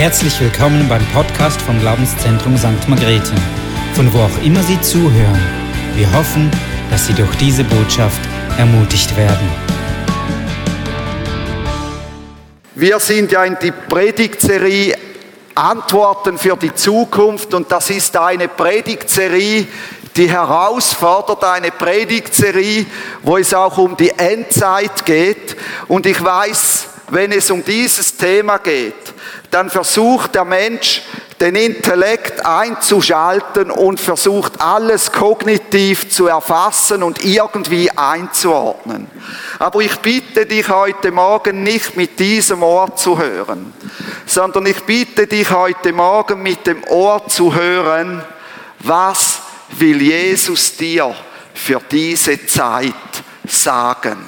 Herzlich willkommen beim Podcast vom Glaubenszentrum St. Margrethe, von wo auch immer Sie zuhören. Wir hoffen, dass Sie durch diese Botschaft ermutigt werden. Wir sind ja in die Predigtserie Antworten für die Zukunft und das ist eine Predigtserie, die herausfordert, eine Predigtserie, wo es auch um die Endzeit geht. Und ich weiß, wenn es um dieses Thema geht, dann versucht der Mensch, den Intellekt einzuschalten und versucht alles kognitiv zu erfassen und irgendwie einzuordnen. Aber ich bitte dich heute Morgen nicht mit diesem Ohr zu hören, sondern ich bitte dich heute Morgen mit dem Ohr zu hören, was will Jesus dir für diese Zeit sagen?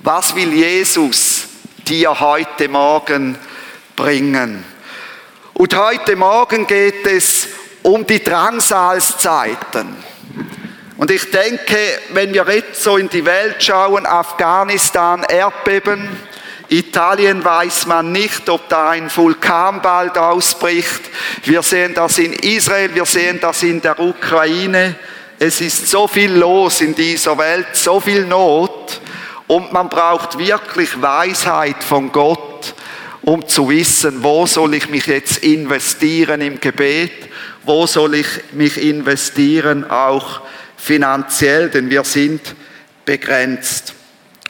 Was will Jesus dir heute Morgen bringen? Und heute Morgen geht es um die Drangsalszeiten. Und ich denke, wenn wir jetzt so in die Welt schauen, Afghanistan, Erdbeben, Italien weiß man nicht, ob da ein Vulkan bald ausbricht. Wir sehen das in Israel, wir sehen das in der Ukraine. Es ist so viel los in dieser Welt, so viel Not. Und man braucht wirklich Weisheit von Gott, um zu wissen, wo soll ich mich jetzt investieren im Gebet, wo soll ich mich investieren auch finanziell, denn wir sind begrenzt.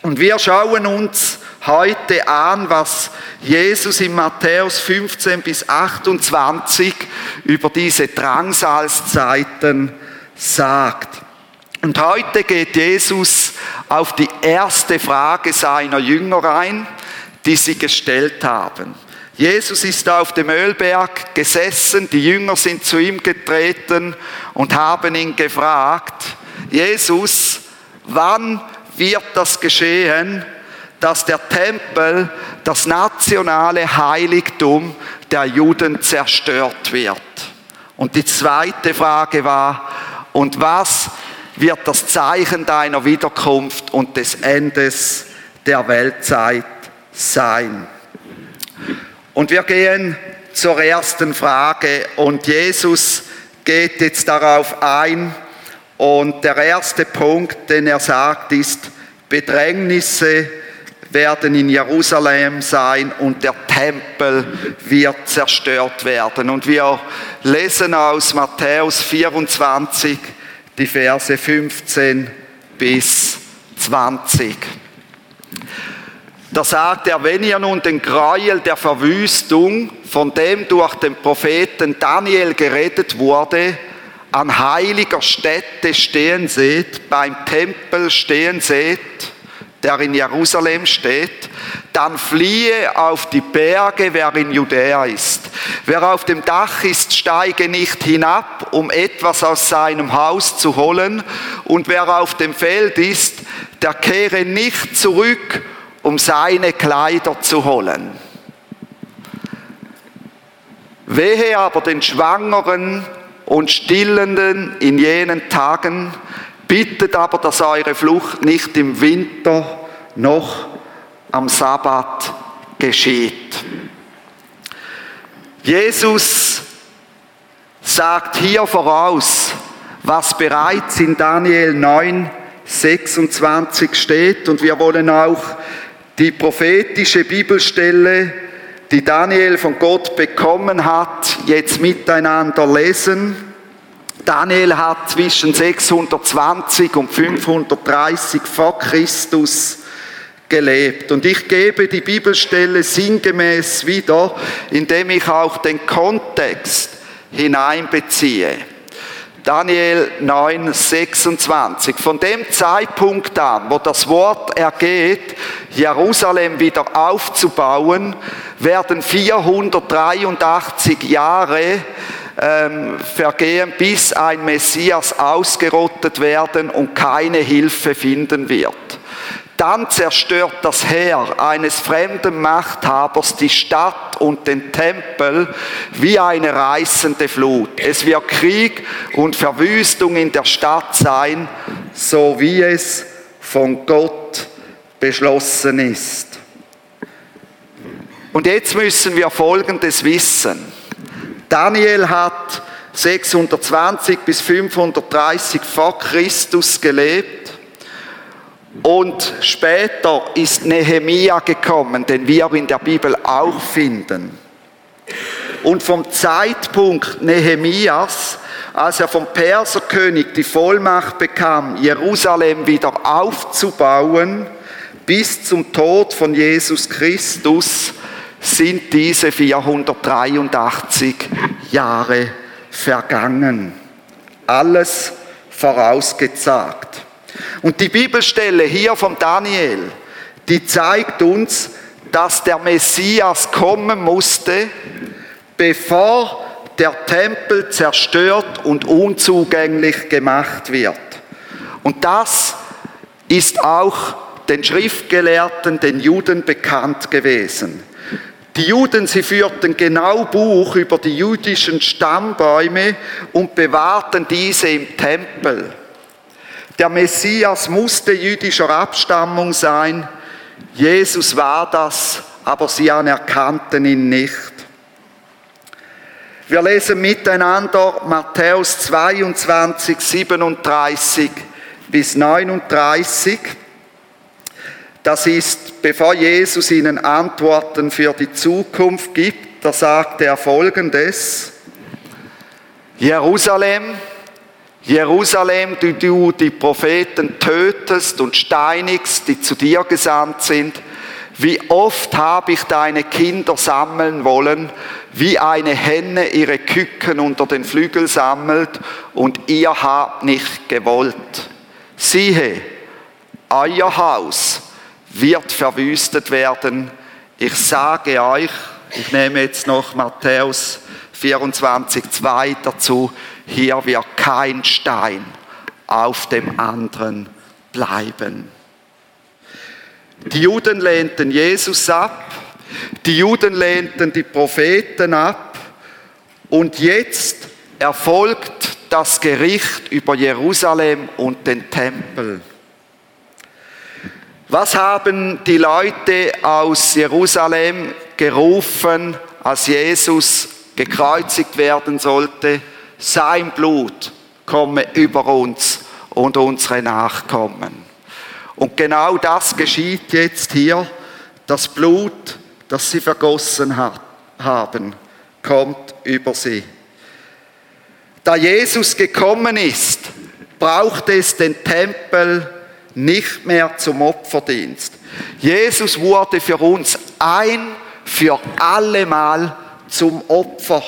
Und wir schauen uns heute an, was Jesus in Matthäus 15 bis 28 über diese Drangsalszeiten sagt. Und heute geht Jesus auf die erste Frage seiner Jünger ein, die sie gestellt haben. Jesus ist auf dem Ölberg gesessen, die Jünger sind zu ihm getreten und haben ihn gefragt, Jesus, wann wird das geschehen, dass der Tempel, das nationale Heiligtum der Juden zerstört wird? Und die zweite Frage war, und was wird das Zeichen deiner Wiederkunft und des Endes der Weltzeit sein? Und wir gehen zur ersten Frage und Jesus geht jetzt darauf ein und der erste Punkt, den er sagt, ist Bedrängnisse werden in Jerusalem sein und der Tempel wird zerstört werden. Und wir lesen aus Matthäus 24 die Verse 15 bis 20. Da sagt er, wenn ihr nun den Gräuel der Verwüstung, von dem durch den Propheten Daniel geredet wurde, an heiliger Stätte stehen seht, beim Tempel stehen seht, der in Jerusalem steht, dann fliehe auf die Berge, wer in Judäa ist. Wer auf dem Dach ist, steige nicht hinab, um etwas aus seinem Haus zu holen. Und wer auf dem Feld ist, der kehre nicht zurück, um seine Kleider zu holen. Wehe aber den Schwangeren und Stillenden in jenen Tagen, bittet aber, dass eure Flucht nicht im Winter noch am Sabbat geschieht. Jesus sagt hier voraus, was bereits in Daniel 9, 26 steht und wir wollen auch die prophetische Bibelstelle, die Daniel von Gott bekommen hat, jetzt miteinander lesen. Daniel hat zwischen 620 und 530 vor Christus gelebt. Und ich gebe die Bibelstelle sinngemäß wieder, indem ich auch den Kontext hineinbeziehe. Daniel 9, 26. Von dem Zeitpunkt an, wo das Wort ergeht, Jerusalem wieder aufzubauen, werden 483 Jahre ähm, vergehen, bis ein Messias ausgerottet werden und keine Hilfe finden wird. Dann zerstört das Heer eines fremden Machthabers die Stadt und den Tempel wie eine reißende Flut. Es wird Krieg und Verwüstung in der Stadt sein, so wie es von Gott beschlossen ist. Und jetzt müssen wir Folgendes wissen. Daniel hat 620 bis 530 vor Christus gelebt und später ist Nehemia gekommen, den wir in der Bibel auch finden. Und vom Zeitpunkt Nehemias, als er vom Perserkönig die Vollmacht bekam, Jerusalem wieder aufzubauen, bis zum Tod von Jesus Christus, sind diese 483 Jahre vergangen. Alles vorausgesagt. Und die Bibelstelle hier von Daniel, die zeigt uns, dass der Messias kommen musste, bevor der Tempel zerstört und unzugänglich gemacht wird. Und das ist auch den Schriftgelehrten, den Juden bekannt gewesen. Die Juden, sie führten genau Buch über die jüdischen Stammbäume und bewahrten diese im Tempel. Der Messias musste jüdischer Abstammung sein. Jesus war das, aber sie anerkannten ihn nicht. Wir lesen miteinander Matthäus 22, 37 bis 39. Das ist, bevor Jesus ihnen Antworten für die Zukunft gibt, da sagt er folgendes. Jerusalem, Jerusalem, du, du die Propheten tötest und steinigst, die zu dir gesandt sind, wie oft habe ich deine Kinder sammeln wollen, wie eine Henne ihre Küken unter den Flügel sammelt, und ihr habt nicht gewollt. Siehe, euer Haus wird verwüstet werden. Ich sage euch, ich nehme jetzt noch Matthäus 24, 2 dazu, hier wird kein Stein auf dem anderen bleiben. Die Juden lehnten Jesus ab, die Juden lehnten die Propheten ab und jetzt erfolgt das Gericht über Jerusalem und den Tempel. Was haben die Leute aus Jerusalem gerufen, als Jesus gekreuzigt werden sollte? Sein Blut komme über uns und unsere Nachkommen. Und genau das geschieht jetzt hier. Das Blut, das sie vergossen hat, haben, kommt über sie. Da Jesus gekommen ist, braucht es den Tempel nicht mehr zum Opferdienst. Jesus wurde für uns ein für allemal zum Opfer.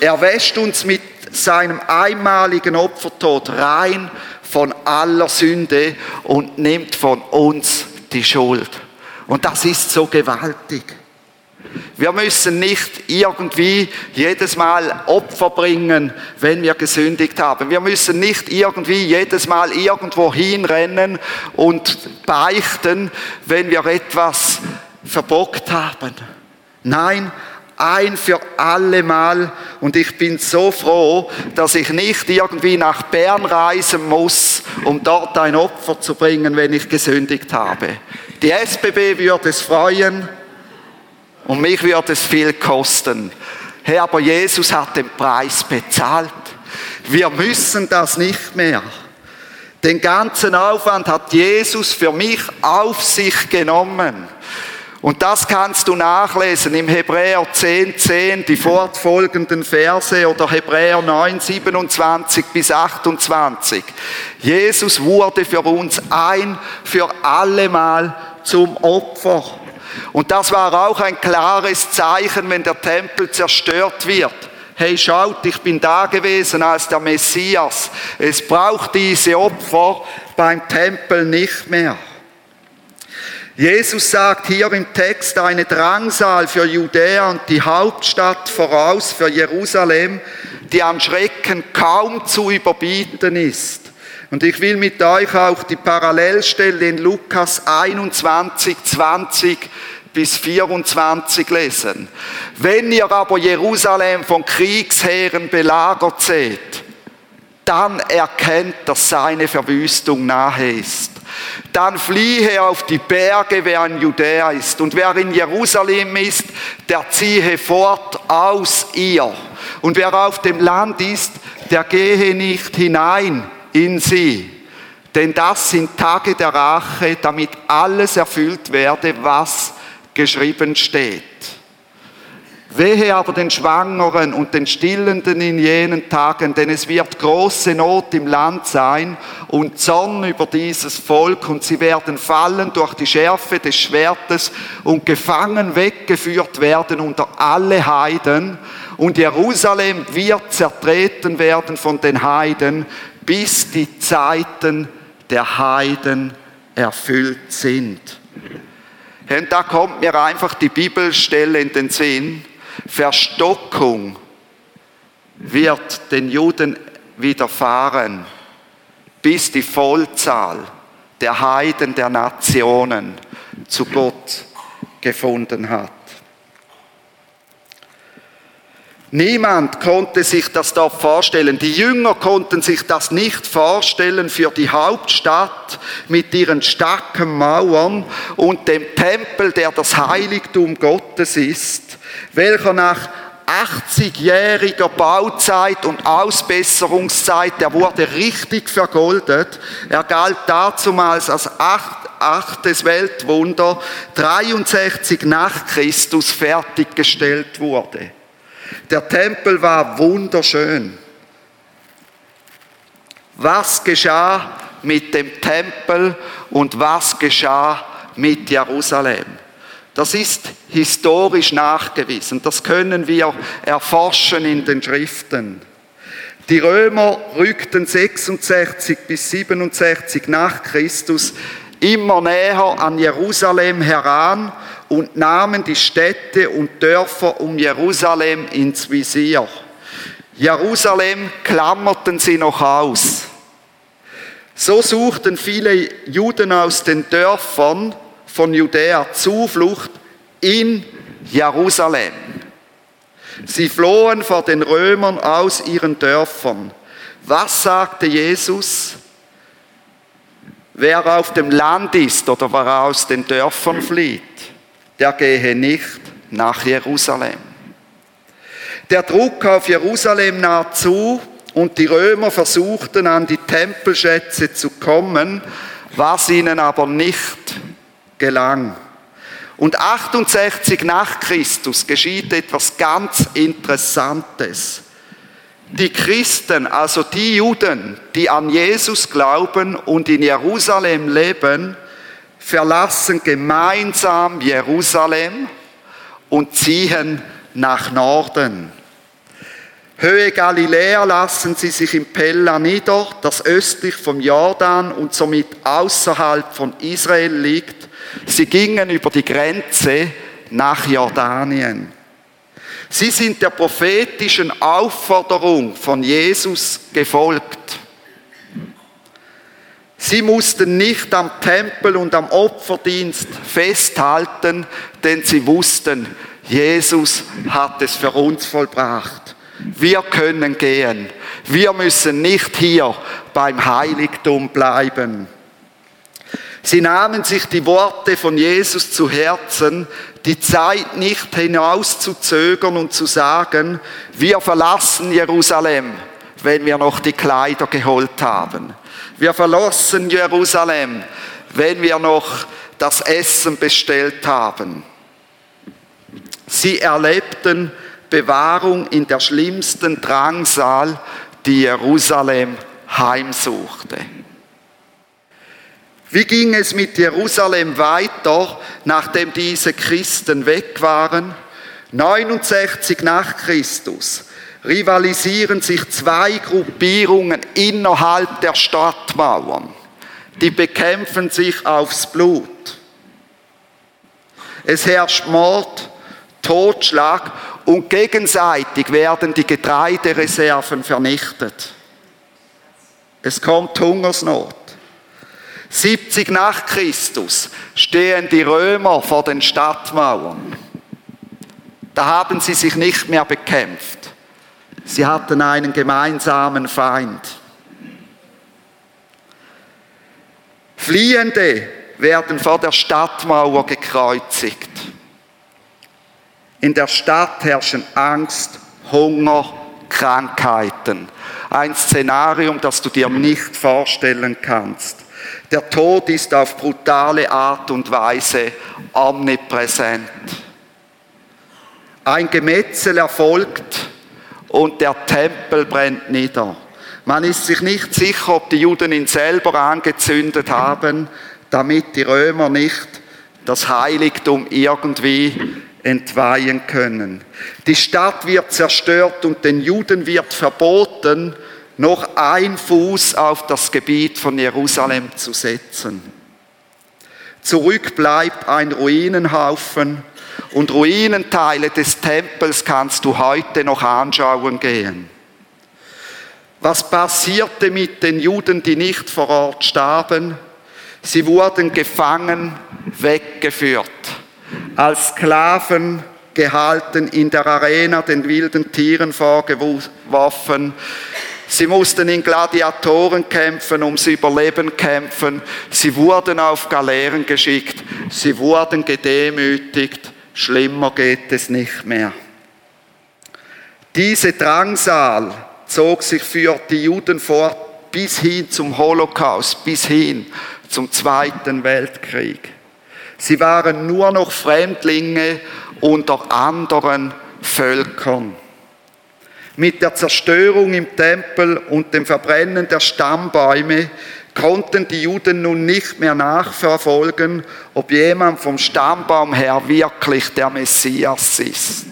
Er wäscht uns mit seinem einmaligen Opfertod rein von aller Sünde und nimmt von uns die Schuld. Und das ist so gewaltig. Wir müssen nicht irgendwie jedes Mal Opfer bringen, wenn wir gesündigt haben. Wir müssen nicht irgendwie jedes Mal irgendwo hinrennen und beichten, wenn wir etwas verbockt haben. Nein, ein für alle Mal. Und ich bin so froh, dass ich nicht irgendwie nach Bern reisen muss, um dort ein Opfer zu bringen, wenn ich gesündigt habe. Die SBB würde es freuen, und mich wird es viel kosten. Hey, aber Jesus hat den Preis bezahlt. Wir müssen das nicht mehr. Den ganzen Aufwand hat Jesus für mich auf sich genommen. Und das kannst du nachlesen im Hebräer 10, 10, die fortfolgenden Verse oder Hebräer 9, 27 bis 28. Jesus wurde für uns ein, für allemal zum Opfer. Und das war auch ein klares Zeichen, wenn der Tempel zerstört wird. Hey, schaut, ich bin da gewesen als der Messias. Es braucht diese Opfer beim Tempel nicht mehr. Jesus sagt hier im Text eine Drangsal für Judäa und die Hauptstadt voraus für Jerusalem, die an Schrecken kaum zu überbieten ist. Und ich will mit euch auch die Parallelstelle in Lukas 21, 20 bis 24 lesen. Wenn ihr aber Jerusalem von Kriegsheeren belagert seht, dann erkennt, dass seine Verwüstung nahe ist. Dann fliehe auf die Berge, wer in Judäa ist. Und wer in Jerusalem ist, der ziehe fort aus ihr. Und wer auf dem Land ist, der gehe nicht hinein in sie. Denn das sind Tage der Rache, damit alles erfüllt werde, was geschrieben steht. Wehe aber den Schwangeren und den Stillenden in jenen Tagen, denn es wird große Not im Land sein und Zorn über dieses Volk und sie werden fallen durch die Schärfe des Schwertes und gefangen weggeführt werden unter alle Heiden und Jerusalem wird zertreten werden von den Heiden, bis die Zeiten der Heiden erfüllt sind. Und da kommt mir einfach die Bibelstelle in den Sinn, Verstockung wird den Juden widerfahren, bis die Vollzahl der Heiden der Nationen zu Gott gefunden hat. Niemand konnte sich das dort vorstellen. Die Jünger konnten sich das nicht vorstellen für die Hauptstadt mit ihren starken Mauern und dem Tempel, der das Heiligtum Gottes ist, welcher nach 80-jähriger Bauzeit und Ausbesserungszeit, der wurde richtig vergoldet. Er galt dazumals als acht, achtes Weltwunder, 63 nach Christus fertiggestellt wurde. Der Tempel war wunderschön. Was geschah mit dem Tempel und was geschah mit Jerusalem? Das ist historisch nachgewiesen. Das können wir erforschen in den Schriften. Die Römer rückten 66 bis 67 nach Christus immer näher an Jerusalem heran und nahmen die Städte und Dörfer um Jerusalem ins Visier. Jerusalem klammerten sie noch aus. So suchten viele Juden aus den Dörfern von Judäa Zuflucht in Jerusalem. Sie flohen vor den Römern aus ihren Dörfern. Was sagte Jesus? Wer auf dem Land ist oder wer aus den Dörfern flieht, der gehe nicht nach Jerusalem. Der Druck auf Jerusalem nahm zu und die Römer versuchten an die Tempelschätze zu kommen, was ihnen aber nicht gelang. Und 68 nach Christus geschieht etwas ganz Interessantes. Die Christen, also die Juden, die an Jesus glauben und in Jerusalem leben, verlassen gemeinsam Jerusalem und ziehen nach Norden. Höhe Galiläa lassen sie sich im Pella nieder, das östlich vom Jordan und somit außerhalb von Israel liegt. Sie gingen über die Grenze nach Jordanien. Sie sind der prophetischen Aufforderung von Jesus gefolgt. Sie mussten nicht am Tempel und am Opferdienst festhalten, denn sie wussten, Jesus hat es für uns vollbracht. Wir können gehen. Wir müssen nicht hier beim Heiligtum bleiben. Sie nahmen sich die Worte von Jesus zu Herzen, die Zeit nicht hinauszuzögern und zu sagen, wir verlassen Jerusalem, wenn wir noch die Kleider geholt haben. Wir verlassen Jerusalem, wenn wir noch das Essen bestellt haben. Sie erlebten Bewahrung in der schlimmsten Drangsal, die Jerusalem heimsuchte. Wie ging es mit Jerusalem weiter, nachdem diese Christen weg waren? 69 nach Christus rivalisieren sich zwei Gruppierungen innerhalb der Stadtmauern. Die bekämpfen sich aufs Blut. Es herrscht Mord, Totschlag und gegenseitig werden die Getreidereserven vernichtet. Es kommt Hungersnot. 70 nach Christus stehen die Römer vor den Stadtmauern. Da haben sie sich nicht mehr bekämpft. Sie hatten einen gemeinsamen Feind. Fliehende werden vor der Stadtmauer gekreuzigt. In der Stadt herrschen Angst, Hunger, Krankheiten. Ein Szenarium, das du dir nicht vorstellen kannst. Der Tod ist auf brutale Art und Weise omnipräsent. Ein Gemetzel erfolgt und der Tempel brennt nieder. Man ist sich nicht sicher, ob die Juden ihn selber angezündet haben, damit die Römer nicht das Heiligtum irgendwie entweihen können. Die Stadt wird zerstört und den Juden wird verboten, noch ein Fuß auf das Gebiet von Jerusalem zu setzen. Zurück bleibt ein Ruinenhaufen und Ruinenteile des Tempels kannst du heute noch anschauen gehen. Was passierte mit den Juden, die nicht vor Ort starben? Sie wurden gefangen, weggeführt, als Sklaven gehalten, in der Arena den wilden Tieren vorgeworfen. Sie mussten in Gladiatoren kämpfen, ums Überleben kämpfen. Sie wurden auf Galeeren geschickt. Sie wurden gedemütigt. Schlimmer geht es nicht mehr. Diese Drangsal zog sich für die Juden fort bis hin zum Holocaust, bis hin zum Zweiten Weltkrieg. Sie waren nur noch Fremdlinge unter anderen Völkern. Mit der Zerstörung im Tempel und dem Verbrennen der Stammbäume konnten die Juden nun nicht mehr nachverfolgen, ob jemand vom Stammbaum her wirklich der Messias ist.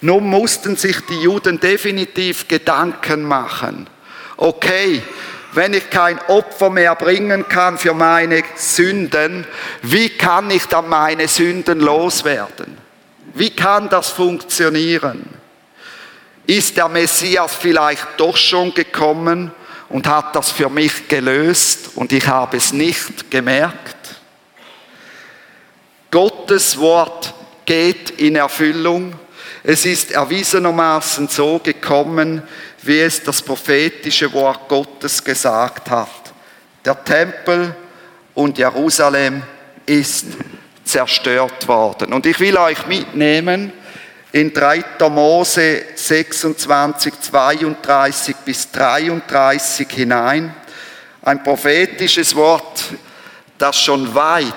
Nun mussten sich die Juden definitiv Gedanken machen. Okay, wenn ich kein Opfer mehr bringen kann für meine Sünden, wie kann ich dann meine Sünden loswerden? Wie kann das funktionieren? Ist der Messias vielleicht doch schon gekommen und hat das für mich gelöst und ich habe es nicht gemerkt? Gottes Wort geht in Erfüllung. Es ist erwiesenermaßen so gekommen, wie es das prophetische Wort Gottes gesagt hat. Der Tempel und Jerusalem ist zerstört worden. Und ich will euch mitnehmen in 3. Mose 26, 32 bis 33 hinein. Ein prophetisches Wort, das schon weit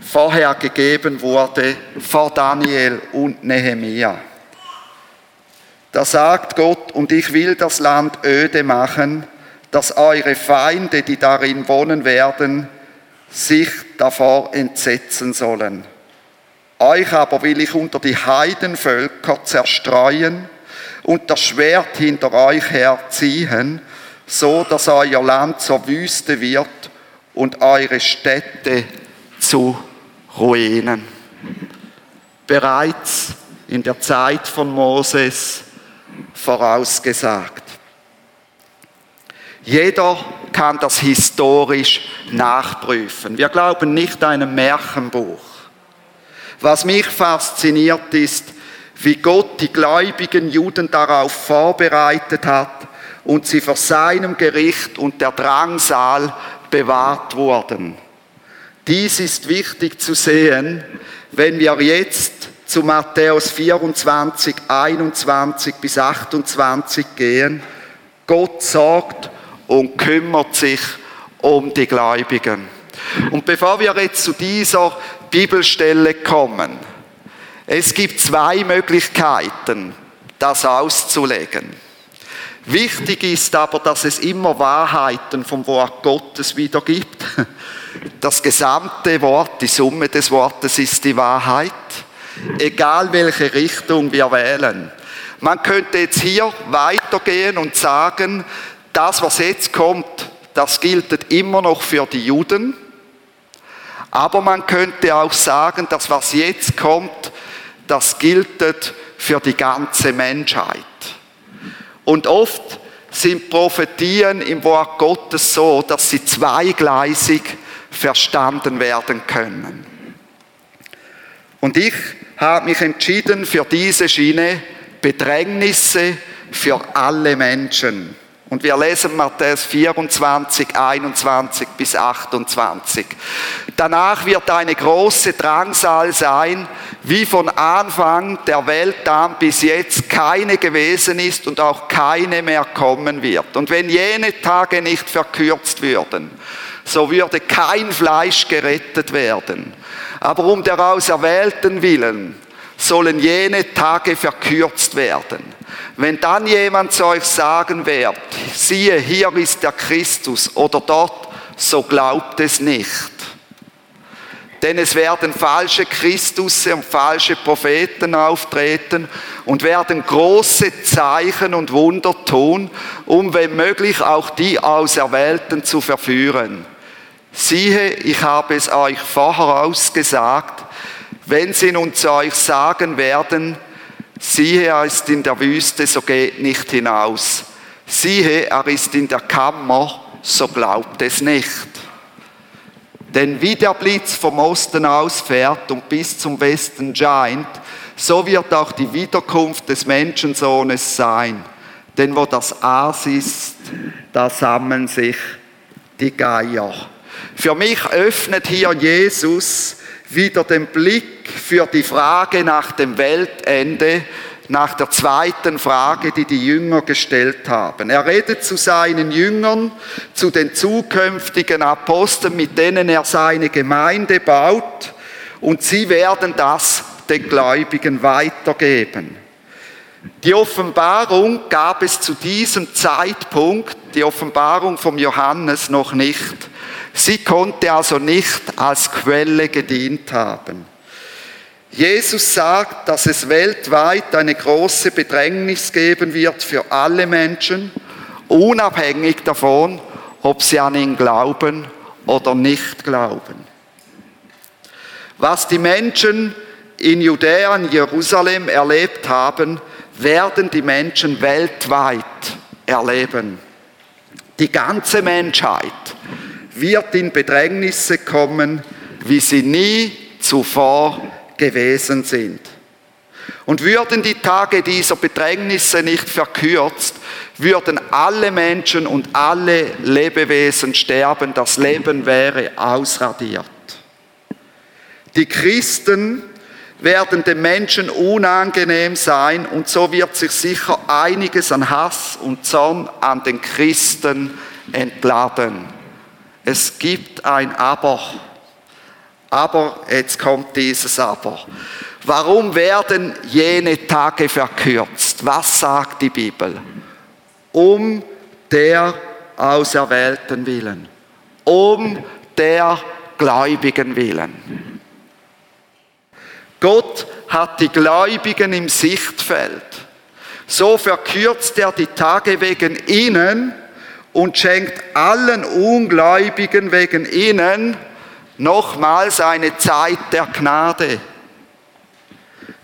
vorher gegeben wurde vor Daniel und Nehemia. Da sagt Gott, und ich will das Land öde machen, dass eure Feinde, die darin wohnen werden, sich davor entsetzen sollen. Euch aber will ich unter die Heidenvölker zerstreuen und das Schwert hinter euch herziehen, so dass euer Land zur Wüste wird und eure Städte zu Ruinen. Bereits in der Zeit von Moses vorausgesagt. Jeder kann das historisch nachprüfen. Wir glauben nicht einem Märchenbuch. Was mich fasziniert ist, wie Gott die gläubigen Juden darauf vorbereitet hat und sie vor seinem Gericht und der Drangsal bewahrt wurden. Dies ist wichtig zu sehen, wenn wir jetzt zu Matthäus 24, 21 bis 28 gehen. Gott sorgt und kümmert sich um die Gläubigen. Und bevor wir jetzt zu dieser Bibelstelle kommen, es gibt zwei Möglichkeiten, das auszulegen. Wichtig ist aber, dass es immer Wahrheiten vom Wort Gottes wieder gibt. Das gesamte Wort, die Summe des Wortes ist die Wahrheit egal welche Richtung wir wählen. Man könnte jetzt hier weitergehen und sagen, das, was jetzt kommt, das gilt immer noch für die Juden. Aber man könnte auch sagen, das, was jetzt kommt, das gilt für die ganze Menschheit. Und oft sind Prophetien im Wort Gottes so, dass sie zweigleisig verstanden werden können. Und ich habe mich entschieden für diese Schiene Bedrängnisse für alle Menschen. Und wir lesen Matthäus 24, 21 bis 28. Danach wird eine große Drangsal sein, wie von Anfang der Welt an bis jetzt keine gewesen ist und auch keine mehr kommen wird. Und wenn jene Tage nicht verkürzt würden, so würde kein Fleisch gerettet werden. Aber um der Auserwählten willen sollen jene Tage verkürzt werden. Wenn dann jemand zu euch sagen wird, siehe, hier ist der Christus oder dort, so glaubt es nicht. Denn es werden falsche Christusse und falsche Propheten auftreten und werden große Zeichen und Wunder tun, um wenn möglich auch die Auserwählten zu verführen. Siehe, ich habe es euch vorher ausgesagt, wenn sie nun zu euch sagen werden, Siehe, er ist in der Wüste, so geht nicht hinaus. Siehe, er ist in der Kammer, so glaubt es nicht. Denn wie der Blitz vom Osten ausfährt und bis zum Westen scheint, so wird auch die Wiederkunft des Menschensohnes sein. Denn wo das Aas ist, da sammeln sich die Geier. Für mich öffnet hier Jesus wieder den Blick für die Frage nach dem Weltende, nach der zweiten Frage, die die Jünger gestellt haben. Er redet zu seinen Jüngern, zu den zukünftigen Aposteln, mit denen er seine Gemeinde baut, und sie werden das den Gläubigen weitergeben. Die Offenbarung gab es zu diesem Zeitpunkt, die Offenbarung vom Johannes noch nicht. Sie konnte also nicht als Quelle gedient haben. Jesus sagt, dass es weltweit eine große Bedrängnis geben wird für alle Menschen, unabhängig davon, ob sie an ihn glauben oder nicht glauben. Was die Menschen in Judäa, in Jerusalem erlebt haben, werden die Menschen weltweit erleben. Die ganze Menschheit wird in Bedrängnisse kommen, wie sie nie zuvor gewesen sind. Und würden die Tage dieser Bedrängnisse nicht verkürzt, würden alle Menschen und alle Lebewesen sterben, das Leben wäre ausradiert. Die Christen werden den Menschen unangenehm sein und so wird sich sicher einiges an Hass und Zorn an den Christen entladen. Es gibt ein Aber. Aber jetzt kommt dieses Aber. Warum werden jene Tage verkürzt? Was sagt die Bibel? Um der Auserwählten willen. Um der Gläubigen willen. Gott hat die Gläubigen im Sichtfeld. So verkürzt er die Tage wegen ihnen und schenkt allen Ungläubigen wegen ihnen nochmals eine Zeit der Gnade.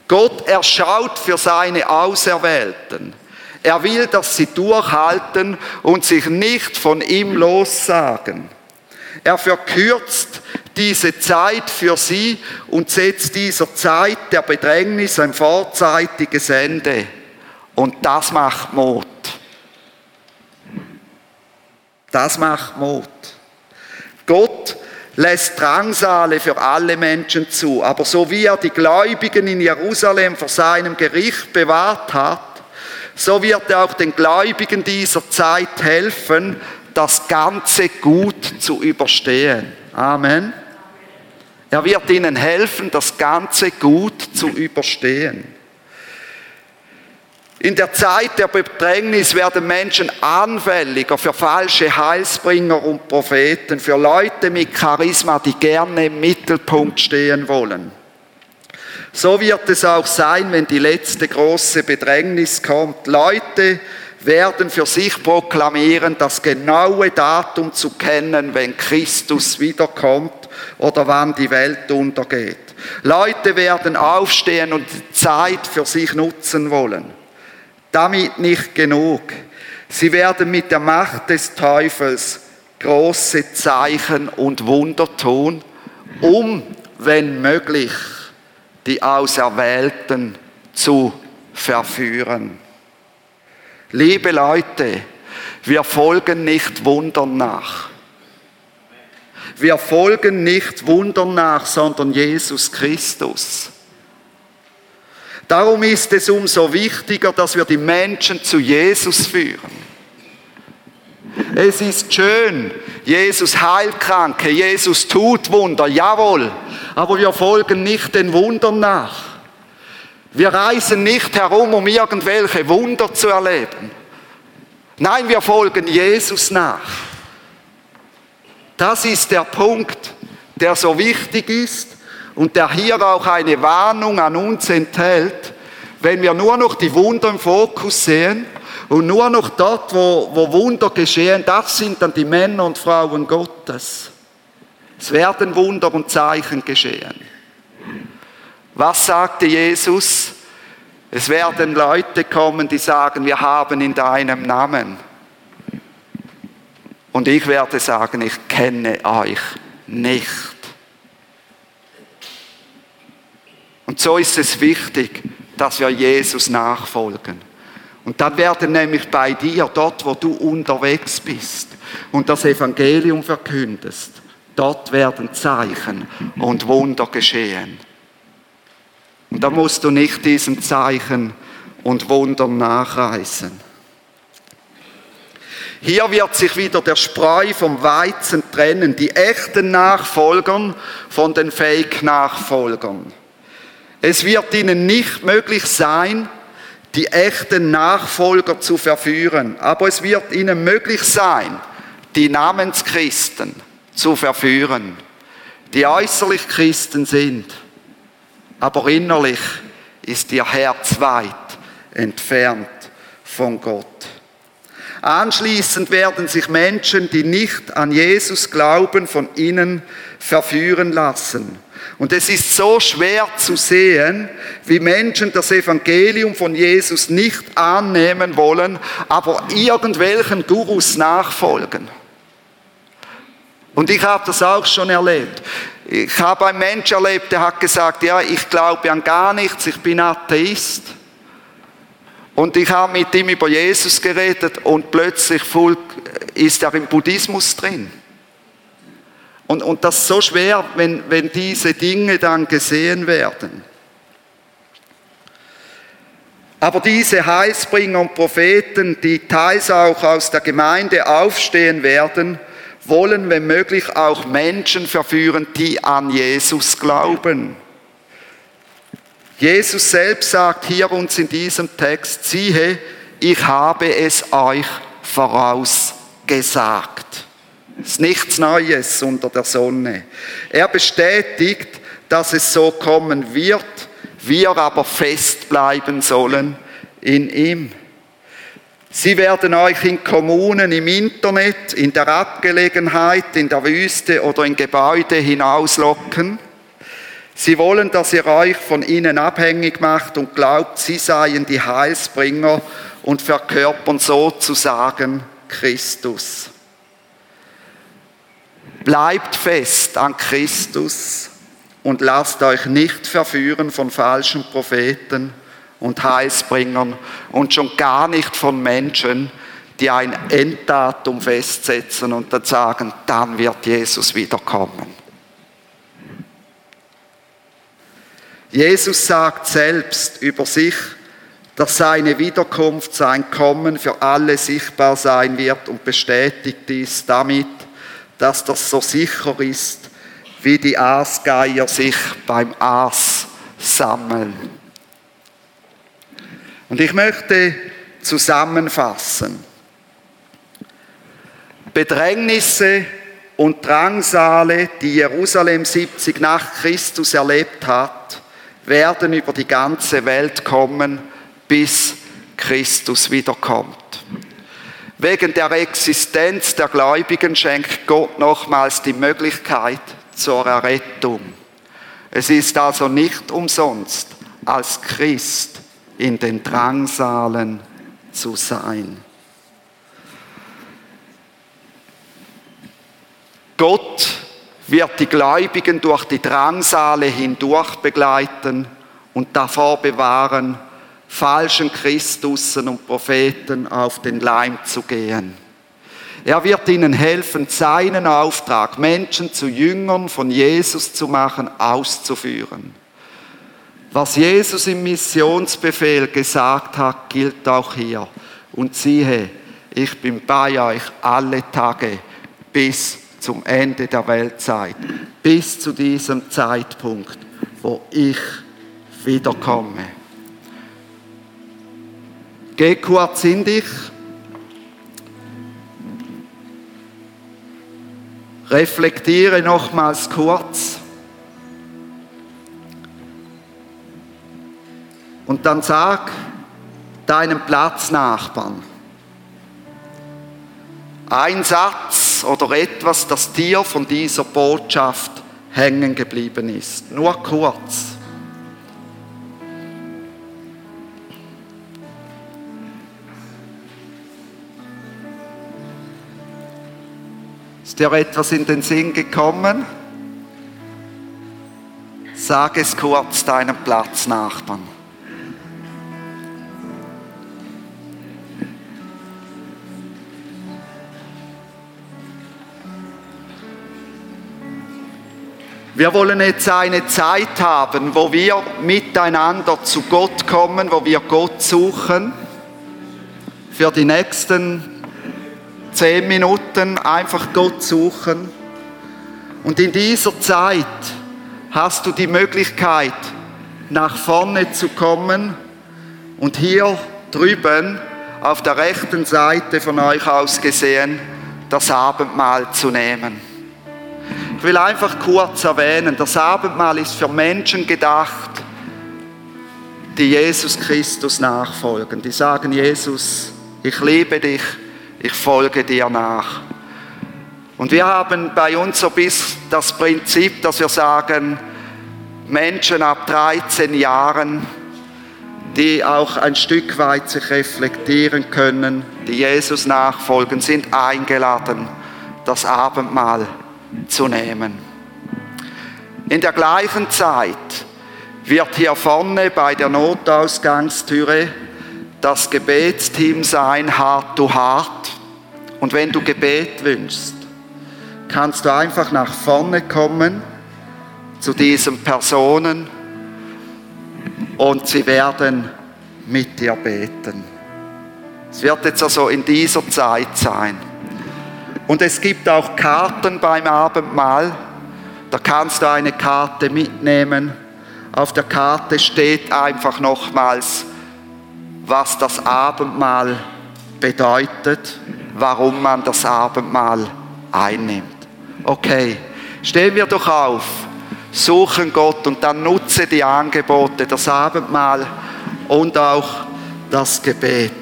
Gott erschaut für seine Auserwählten. Er will, dass sie durchhalten und sich nicht von ihm lossagen. Er verkürzt diese Zeit für sie und setzt dieser Zeit der Bedrängnis ein vorzeitiges Ende. Und das macht Mut. Das macht Mut. Gott lässt Drangsale für alle Menschen zu, aber so wie er die Gläubigen in Jerusalem vor seinem Gericht bewahrt hat, so wird er auch den Gläubigen dieser Zeit helfen, das Ganze gut zu überstehen. Amen. Er wird ihnen helfen, das Ganze gut zu überstehen. In der Zeit der Bedrängnis werden Menschen anfälliger für falsche Heilsbringer und Propheten, für Leute mit Charisma, die gerne im Mittelpunkt stehen wollen. So wird es auch sein, wenn die letzte große Bedrängnis kommt. Leute werden für sich proklamieren, das genaue Datum zu kennen, wenn Christus wiederkommt oder wann die Welt untergeht. Leute werden aufstehen und die Zeit für sich nutzen wollen. Damit nicht genug. Sie werden mit der Macht des Teufels große Zeichen und Wunder tun, um, wenn möglich, die Auserwählten zu verführen. Liebe Leute, Wir folgen nicht Wundern nach. Wir folgen nicht Wundern nach, sondern Jesus Christus. Darum ist es umso wichtiger, dass wir die Menschen zu Jesus führen. Es ist schön, Jesus heilt Kranke, Jesus tut Wunder, jawohl, aber wir folgen nicht den Wundern nach. Wir reisen nicht herum, um irgendwelche Wunder zu erleben. Nein, wir folgen Jesus nach. Das ist der Punkt, der so wichtig ist und der hier auch eine Warnung an uns enthält, wenn wir nur noch die Wunder im Fokus sehen und nur noch dort, wo, wo Wunder geschehen, das sind dann die Männer und Frauen Gottes. Es werden Wunder und Zeichen geschehen. Was sagte Jesus? Es werden Leute kommen, die sagen, wir haben in deinem Namen. Und ich werde sagen, ich kenne euch nicht. Und so ist es wichtig, dass wir Jesus nachfolgen. Und dann werden nämlich bei dir, dort wo du unterwegs bist und das Evangelium verkündest, dort werden Zeichen und Wunder geschehen. Und da musst du nicht diesen Zeichen und Wundern nachreisen. Hier wird sich wieder der Spreu vom Weizen trennen, die echten Nachfolgern von den Fake-Nachfolgern. Es wird ihnen nicht möglich sein, die echten Nachfolger zu verführen. Aber es wird ihnen möglich sein, die Namenschristen zu verführen, die äußerlich Christen sind, aber innerlich ist ihr Herz weit entfernt von Gott. Anschließend werden sich Menschen, die nicht an Jesus glauben, von ihnen verführen lassen. Und es ist so schwer zu sehen, wie Menschen das Evangelium von Jesus nicht annehmen wollen, aber irgendwelchen Gurus nachfolgen. Und ich habe das auch schon erlebt. Ich habe einen Menschen erlebt, der hat gesagt, ja, ich glaube an gar nichts, ich bin Atheist. Und ich habe mit ihm über Jesus geredet und plötzlich ist er im Buddhismus drin. Und, und das ist so schwer, wenn, wenn diese Dinge dann gesehen werden. Aber diese Heilsbringer und Propheten, die teils auch aus der Gemeinde aufstehen werden, wollen, wenn möglich, auch Menschen verführen, die an Jesus glauben. Jesus selbst sagt hier uns in diesem Text, siehe, ich habe es euch vorausgesagt. Es ist nichts Neues unter der Sonne. Er bestätigt, dass es so kommen wird, wir aber festbleiben sollen in ihm. Sie werden euch in Kommunen, im Internet, in der Abgelegenheit, in der Wüste oder in Gebäude hinauslocken. Sie wollen, dass ihr euch von ihnen abhängig macht und glaubt, sie seien die Heilsbringer und verkörpern sozusagen Christus. Bleibt fest an Christus und lasst euch nicht verführen von falschen Propheten und Heilsbringern und schon gar nicht von Menschen, die ein Enddatum festsetzen und dann sagen, dann wird Jesus wiederkommen. Jesus sagt selbst über sich, dass seine Wiederkunft, sein Kommen für alle sichtbar sein wird und bestätigt dies damit, dass das so sicher ist, wie die Aasgeier sich beim Aas sammeln. Und ich möchte zusammenfassen. Bedrängnisse und Drangsale, die Jerusalem 70 nach Christus erlebt hat, werden über die ganze Welt kommen, bis Christus wiederkommt. Wegen der Existenz der Gläubigen schenkt Gott nochmals die Möglichkeit zur Errettung. Es ist also nicht umsonst als Christ in den Drangsalen zu sein. Gott wird die Gläubigen durch die Drangsale hindurch begleiten und davor bewahren, falschen Christussen und Propheten auf den Leim zu gehen. Er wird ihnen helfen, seinen Auftrag, Menschen zu Jüngern von Jesus zu machen, auszuführen. Was Jesus im Missionsbefehl gesagt hat, gilt auch hier. Und siehe, ich bin bei euch alle Tage bis zum Ende der Weltzeit, bis zu diesem Zeitpunkt, wo ich wiederkomme. Geh kurz in dich. Reflektiere nochmals kurz. Und dann sag deinem Platznachbarn ein Satz oder etwas, das dir von dieser Botschaft hängen geblieben ist. Nur kurz. Ist dir etwas in den Sinn gekommen? Sag es kurz deinem Platznachbarn. Wir wollen jetzt eine Zeit haben, wo wir miteinander zu Gott kommen, wo wir Gott suchen. Für die nächsten zehn Minuten einfach Gott suchen. Und in dieser Zeit hast du die Möglichkeit, nach vorne zu kommen und hier drüben auf der rechten Seite von euch aus gesehen das Abendmahl zu nehmen. Ich will einfach kurz erwähnen, das Abendmahl ist für Menschen gedacht, die Jesus Christus nachfolgen. Die sagen, Jesus, ich liebe dich, ich folge dir nach. Und wir haben bei uns so bis das Prinzip, dass wir sagen, Menschen ab 13 Jahren, die auch ein Stück weit sich reflektieren können, die Jesus nachfolgen, sind eingeladen, das Abendmahl zu nehmen. In der gleichen Zeit wird hier vorne bei der Notausgangstüre das Gebetsteam sein, Heart to Heart. Und wenn du Gebet wünschst, kannst du einfach nach vorne kommen zu diesen Personen und sie werden mit dir beten. Es wird jetzt also in dieser Zeit sein. Und es gibt auch Karten beim Abendmahl. Da kannst du eine Karte mitnehmen. Auf der Karte steht einfach nochmals, was das Abendmahl bedeutet, warum man das Abendmahl einnimmt. Okay, stehen wir doch auf, suchen Gott und dann nutze die Angebote, das Abendmahl und auch das Gebet.